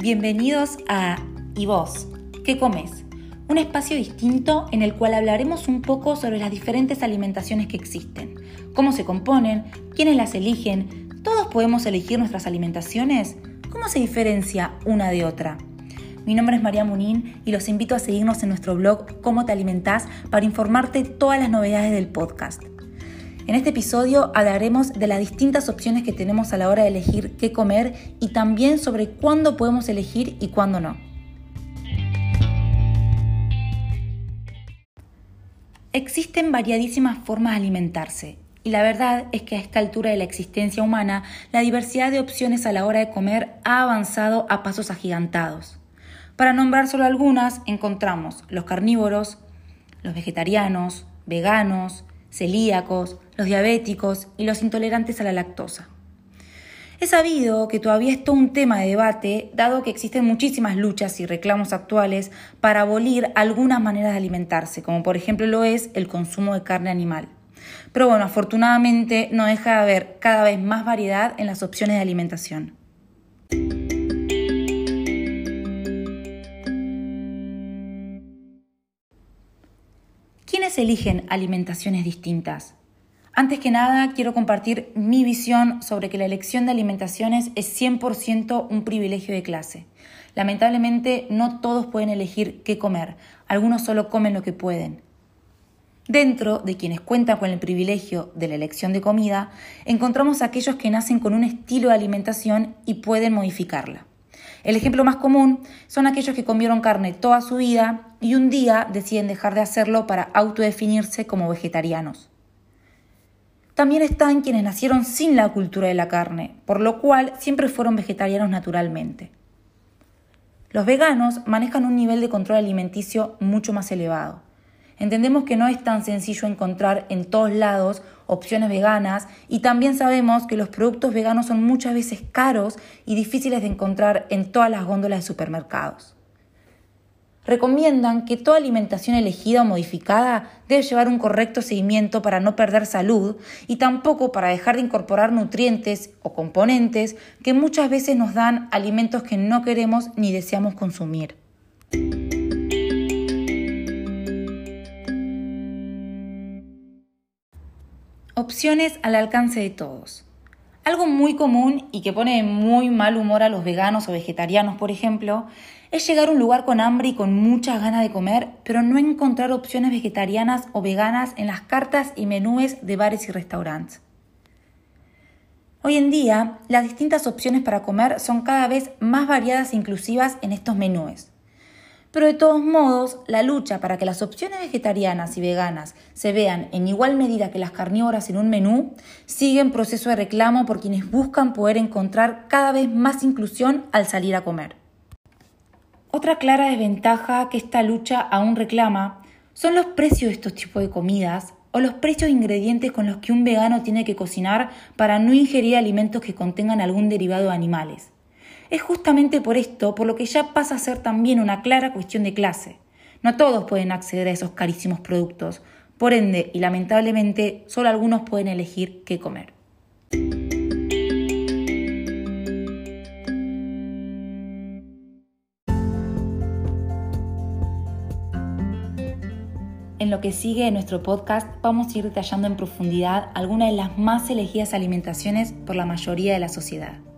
Bienvenidos a ¿Y vos? ¿Qué comes? Un espacio distinto en el cual hablaremos un poco sobre las diferentes alimentaciones que existen, cómo se componen, quiénes las eligen, ¿todos podemos elegir nuestras alimentaciones? ¿Cómo se diferencia una de otra? Mi nombre es María Munín y los invito a seguirnos en nuestro blog Cómo te alimentás para informarte todas las novedades del podcast. En este episodio hablaremos de las distintas opciones que tenemos a la hora de elegir qué comer y también sobre cuándo podemos elegir y cuándo no. Existen variadísimas formas de alimentarse y la verdad es que a esta altura de la existencia humana la diversidad de opciones a la hora de comer ha avanzado a pasos agigantados. Para nombrar solo algunas encontramos los carnívoros, los vegetarianos, veganos, celíacos, los diabéticos y los intolerantes a la lactosa. Es sabido que todavía es todo un tema de debate, dado que existen muchísimas luchas y reclamos actuales para abolir algunas maneras de alimentarse, como por ejemplo lo es el consumo de carne animal. Pero bueno, afortunadamente no deja de haber cada vez más variedad en las opciones de alimentación. ¿Quiénes eligen alimentaciones distintas? Antes que nada, quiero compartir mi visión sobre que la elección de alimentaciones es 100% un privilegio de clase. Lamentablemente, no todos pueden elegir qué comer, algunos solo comen lo que pueden. Dentro de quienes cuentan con el privilegio de la elección de comida, encontramos a aquellos que nacen con un estilo de alimentación y pueden modificarla. El ejemplo más común son aquellos que comieron carne toda su vida y un día deciden dejar de hacerlo para autodefinirse como vegetarianos. También están quienes nacieron sin la cultura de la carne, por lo cual siempre fueron vegetarianos naturalmente. Los veganos manejan un nivel de control alimenticio mucho más elevado. Entendemos que no es tan sencillo encontrar en todos lados opciones veganas y también sabemos que los productos veganos son muchas veces caros y difíciles de encontrar en todas las góndolas de supermercados. Recomiendan que toda alimentación elegida o modificada debe llevar un correcto seguimiento para no perder salud y tampoco para dejar de incorporar nutrientes o componentes que muchas veces nos dan alimentos que no queremos ni deseamos consumir. Opciones al alcance de todos. Algo muy común y que pone muy mal humor a los veganos o vegetarianos, por ejemplo, es llegar a un lugar con hambre y con muchas ganas de comer, pero no encontrar opciones vegetarianas o veganas en las cartas y menúes de bares y restaurantes. Hoy en día, las distintas opciones para comer son cada vez más variadas e inclusivas en estos menúes. Pero de todos modos, la lucha para que las opciones vegetarianas y veganas se vean en igual medida que las carnívoras en un menú sigue en proceso de reclamo por quienes buscan poder encontrar cada vez más inclusión al salir a comer. Otra clara desventaja que esta lucha aún reclama son los precios de estos tipos de comidas o los precios de ingredientes con los que un vegano tiene que cocinar para no ingerir alimentos que contengan algún derivado de animales. Es justamente por esto por lo que ya pasa a ser también una clara cuestión de clase. No todos pueden acceder a esos carísimos productos, por ende y lamentablemente solo algunos pueden elegir qué comer. En lo que sigue en nuestro podcast vamos a ir detallando en profundidad algunas de las más elegidas alimentaciones por la mayoría de la sociedad.